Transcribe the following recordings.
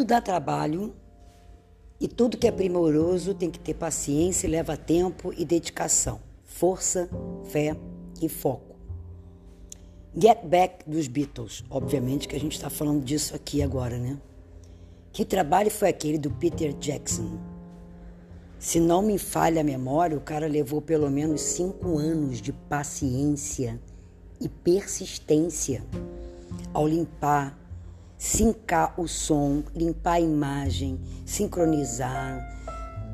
Tudo dá trabalho e tudo que é primoroso tem que ter paciência, leva tempo e dedicação, força, fé e foco. Get Back dos Beatles, obviamente que a gente está falando disso aqui agora, né? Que trabalho foi aquele do Peter Jackson? Se não me falha a memória, o cara levou pelo menos cinco anos de paciência e persistência ao limpar, sincar o som, limpar a imagem, sincronizar,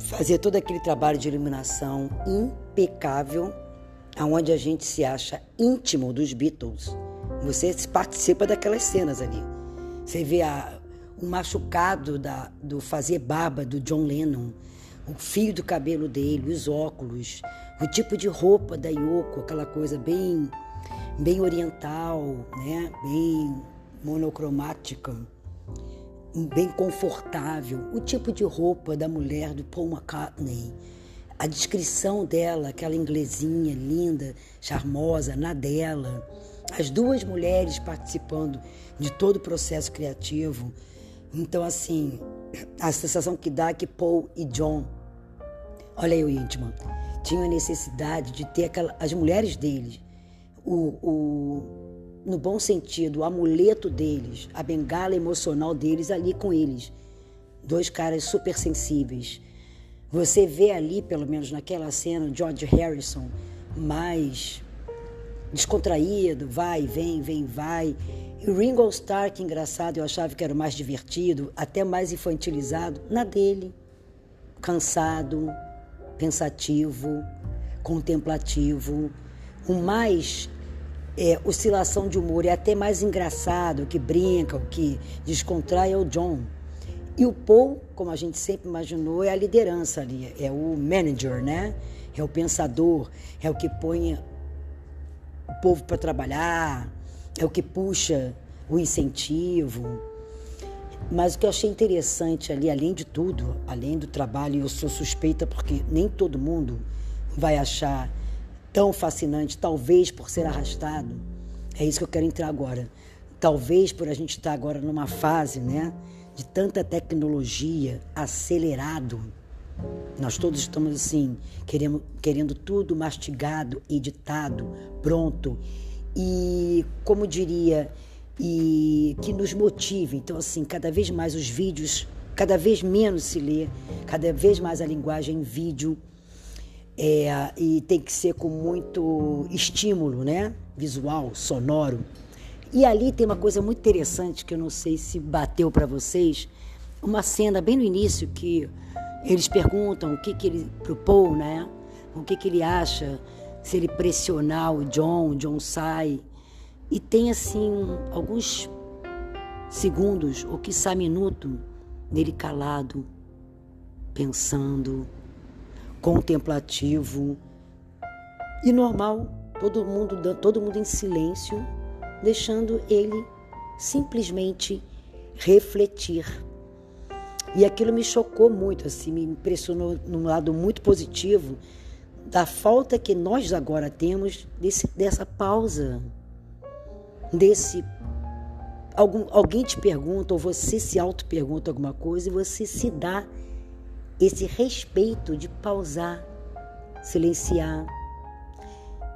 fazer todo aquele trabalho de iluminação impecável, aonde a gente se acha íntimo dos Beatles. Você participa daquelas cenas ali. Você vê a, o machucado da, do fazer baba do John Lennon, o fio do cabelo dele, os óculos, o tipo de roupa da Yoko, aquela coisa bem, bem oriental, né? bem monocromática, bem confortável, o tipo de roupa da mulher do Paul McCartney, a descrição dela, aquela inglesinha linda, charmosa, na dela, as duas mulheres participando de todo o processo criativo. Então, assim, a sensação que dá é que Paul e John, olha aí o íntimo, tinham a necessidade de ter aquela, as mulheres deles, o, o no bom sentido, o amuleto deles, a bengala emocional deles ali com eles. Dois caras super sensíveis. Você vê ali, pelo menos naquela cena, George Harrison mais descontraído, vai, vem, vem, vai. E o Ringo Starr, que engraçado, eu achava que era o mais divertido, até mais infantilizado, na dele. Cansado, pensativo, contemplativo, o mais é, oscilação de humor é até mais engraçado, o que brinca, o que descontrai é o John. E o Paul, como a gente sempre imaginou, é a liderança ali, é o manager, né? É o pensador, é o que põe o povo para trabalhar, é o que puxa o incentivo. Mas o que eu achei interessante ali, além de tudo, além do trabalho, eu sou suspeita porque nem todo mundo vai achar tão fascinante, talvez por ser arrastado. É isso que eu quero entrar agora. Talvez por a gente estar agora numa fase, né, de tanta tecnologia acelerado. Nós todos estamos assim, querendo, querendo tudo mastigado, editado, pronto. E, como diria, e que nos motive. Então, assim, cada vez mais os vídeos, cada vez menos se lê, cada vez mais a linguagem em vídeo é, e tem que ser com muito estímulo, né? Visual, sonoro. E ali tem uma coisa muito interessante que eu não sei se bateu para vocês, uma cena bem no início que eles perguntam o que que ele propôs, né? O que que ele acha se ele pressionar o John, o John sai. E tem assim alguns segundos, ou quiçá minuto, nele calado, pensando, contemplativo e normal, todo mundo, todo mundo em silêncio, deixando ele simplesmente refletir. E aquilo me chocou muito, assim, me impressionou num lado muito positivo da falta que nós agora temos desse, dessa pausa, desse algum, alguém te pergunta ou você se auto pergunta alguma coisa e você se dá esse respeito de pausar, silenciar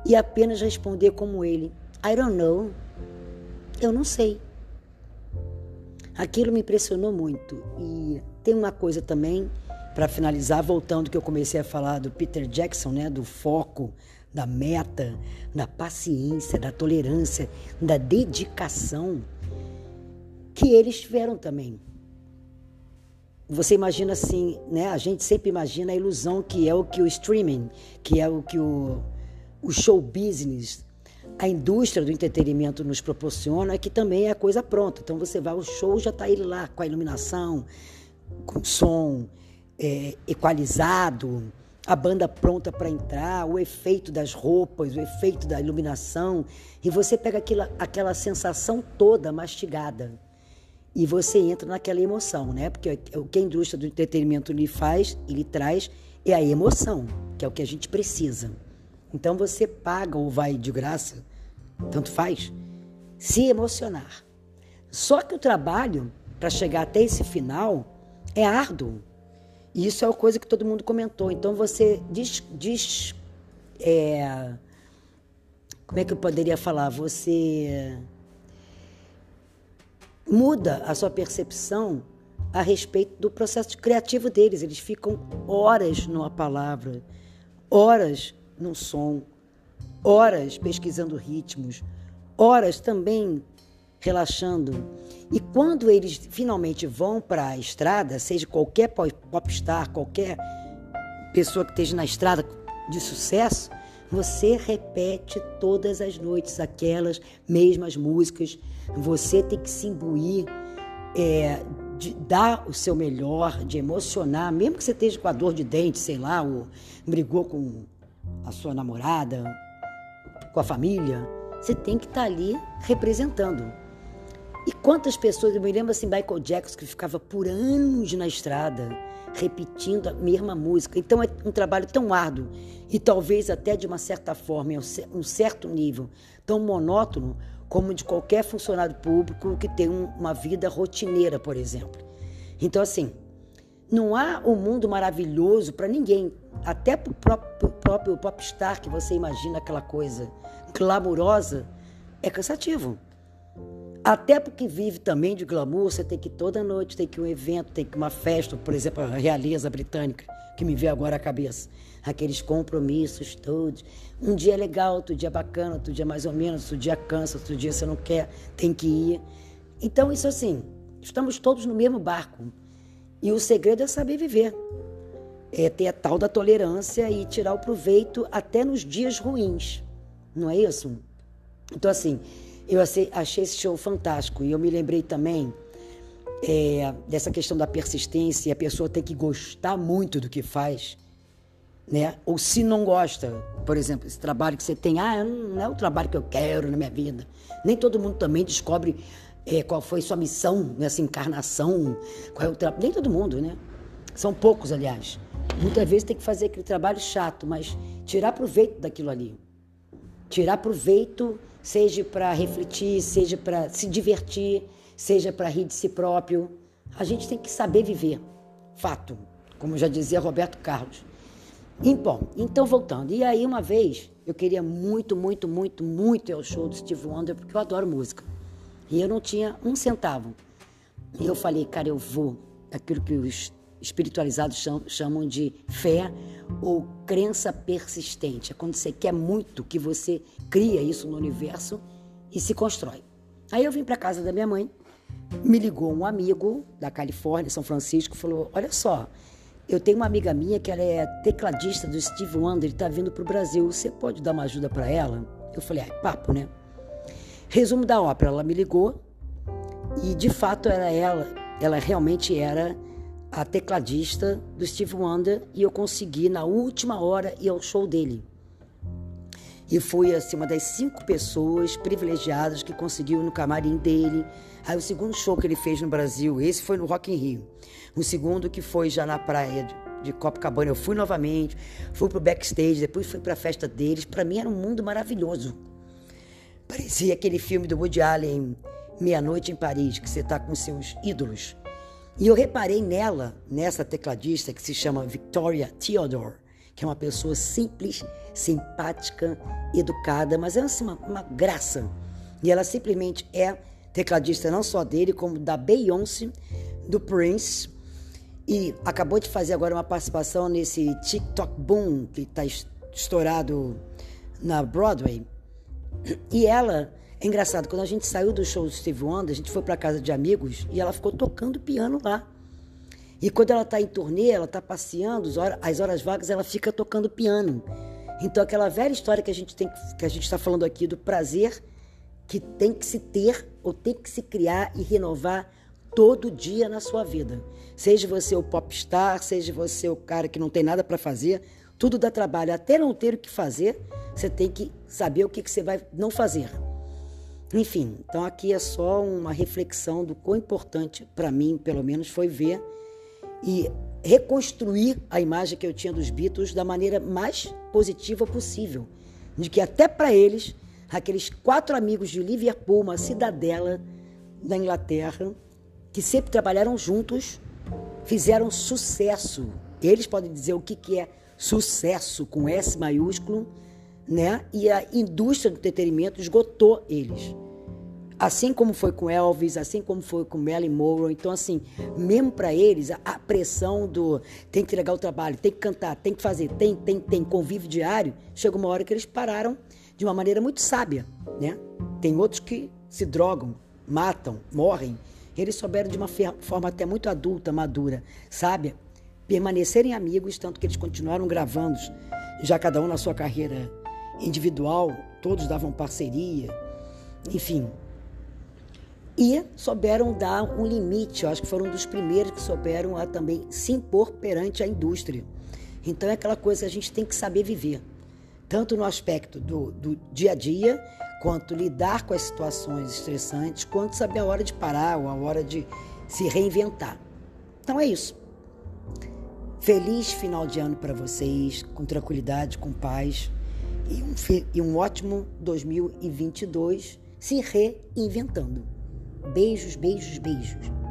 e apenas responder como ele: I don't know. Eu não sei. Aquilo me impressionou muito. E tem uma coisa também, para finalizar, voltando que eu comecei a falar do Peter Jackson, né, do foco, da meta, da paciência, da tolerância, da dedicação, que eles tiveram também. Você imagina assim, né? A gente sempre imagina a ilusão que é o que o streaming, que é o que o, o show business, a indústria do entretenimento nos proporciona, que também é coisa pronta. Então você vai, o show já está ele lá com a iluminação, com som é, equalizado, a banda pronta para entrar, o efeito das roupas, o efeito da iluminação, e você pega aquilo, aquela sensação toda mastigada e você entra naquela emoção, né? Porque o que a indústria do entretenimento lhe faz e lhe traz é a emoção, que é o que a gente precisa. Então você paga ou vai de graça, tanto faz, se emocionar. Só que o trabalho para chegar até esse final é árduo. E isso é uma coisa que todo mundo comentou. Então você diz, diz é, como é que eu poderia falar? Você muda a sua percepção a respeito do processo criativo deles. Eles ficam horas numa palavra, horas num som, horas pesquisando ritmos, horas também relaxando. E quando eles finalmente vão para a estrada, seja qualquer popstar, qualquer pessoa que esteja na estrada de sucesso, você repete todas as noites aquelas mesmas músicas. Você tem que se imbuir, é, de dar o seu melhor, de emocionar, mesmo que você esteja com a dor de dente, sei lá, ou brigou com a sua namorada, com a família, você tem que estar ali representando. E quantas pessoas, eu me lembro assim, Michael Jackson, que ficava por anos na estrada, repetindo a mesma música. Então é um trabalho tão árduo e talvez até de uma certa forma, em um certo nível, tão monótono como de qualquer funcionário público que tem uma vida rotineira, por exemplo. Então, assim, não há um mundo maravilhoso para ninguém, até para o próprio, próprio popstar que você imagina aquela coisa glamurosa, é cansativo. Até porque vive também de glamour, você tem que ir toda noite, tem que ir um evento, tem que ir uma festa, por exemplo, a realeza britânica, que me vê agora a cabeça. Aqueles compromissos todos. Um dia é legal, outro dia é bacana, outro dia é mais ou menos, outro dia cansa, outro dia você não quer, tem que ir. Então, isso assim, estamos todos no mesmo barco. E o segredo é saber viver. É ter a tal da tolerância e tirar o proveito até nos dias ruins. Não é isso? Então, assim, eu achei esse show fantástico. E eu me lembrei também é, dessa questão da persistência. E a pessoa tem que gostar muito do que faz. Né? Ou se não gosta, por exemplo, esse trabalho que você tem, ah, não é o trabalho que eu quero na minha vida. Nem todo mundo também descobre é, qual foi sua missão nessa encarnação, qual é o trabalho. Nem todo mundo, né? São poucos, aliás. Muitas vezes tem que fazer aquele trabalho chato, mas tirar proveito daquilo ali. Tirar proveito seja para refletir, seja para se divertir, seja para rir de si próprio. A gente tem que saber viver. Fato, como já dizia Roberto Carlos. E, bom, então voltando. E aí, uma vez, eu queria muito, muito, muito, muito ir ao show do Steve Wonder, porque eu adoro música. E eu não tinha um centavo. E eu falei, cara, eu vou. Aquilo que os espiritualizados chamam de fé ou crença persistente. É quando você quer muito que você cria isso no universo e se constrói. Aí eu vim para casa da minha mãe, me ligou um amigo da Califórnia, São Francisco, falou: Olha só, eu tenho uma amiga minha que ela é tecladista do Steve Wonder, ele está vindo para o Brasil, você pode dar uma ajuda para ela? Eu falei: Ah, papo, né? Resumo da ópera: ela me ligou e de fato era ela, ela realmente era a tecladista do Steve Wonder e eu consegui na última hora ir ao show dele. E fui assim, uma das cinco pessoas privilegiadas que conseguiu no camarim dele. Aí o segundo show que ele fez no Brasil, esse foi no Rock in Rio. O segundo que foi já na praia de, Copacabana, eu fui novamente, fui pro backstage, depois fui para a festa deles. Para mim era um mundo maravilhoso. Parecia aquele filme do Woody Allen, Meia-Noite em Paris, que você está com seus ídolos. E eu reparei nela, nessa tecladista que se chama Victoria Theodore, que é uma pessoa simples, simpática, educada, mas é assim, uma, uma graça. E ela simplesmente é tecladista não só dele, como da Beyoncé, do Prince, e acabou de fazer agora uma participação nesse TikTok Boom, que está estourado na Broadway. E ela é engraçado, quando a gente saiu do show do Steve Wonder, a gente foi para casa de amigos e ela ficou tocando piano lá. E quando ela está em turnê, ela está passeando, as horas vagas, ela fica tocando piano. Então, aquela velha história que a gente tem que a gente está falando aqui do prazer que tem que se ter ou tem que se criar e renovar todo dia na sua vida. Seja você o popstar, seja você o cara que não tem nada para fazer, tudo dá trabalho. Até não ter o que fazer, você tem que saber o que, que você vai não fazer. Enfim, então aqui é só uma reflexão do quão importante para mim, pelo menos, foi ver e reconstruir a imagem que eu tinha dos Beatles da maneira mais positiva possível, de que até para eles, aqueles quatro amigos de Liverpool, uma cidadela da Inglaterra, que sempre trabalharam juntos, fizeram sucesso. Eles podem dizer o que, que é sucesso com S maiúsculo, né? E a indústria do entretenimento esgotou eles. Assim como foi com Elvis, assim como foi com Marilyn Monroe. Então, assim, mesmo para eles, a, pressão do tem que entregar o trabalho, tem que cantar, tem que fazer, tem, tem, tem, convívio diário, chega uma hora que eles pararam de uma maneira muito sábia, né? Tem outros que se drogam, matam, morrem. Eles souberam de uma forma até muito adulta, madura, sábia, permanecerem amigos, tanto que eles continuaram gravando, já cada um na sua carreira individual, todos davam parceria, enfim, e souberam dar um limite. Eu acho que foram dos primeiros que souberam a também se impor perante a indústria. Então é aquela coisa que a gente tem que saber viver, tanto no aspecto do, do dia a dia, quanto lidar com as situações estressantes, quanto saber a hora de parar ou a hora de se reinventar. Então é isso. Feliz final de ano para vocês, com tranquilidade, com paz e um, e um ótimo 2022 se reinventando. Beijos, beijos, beijos.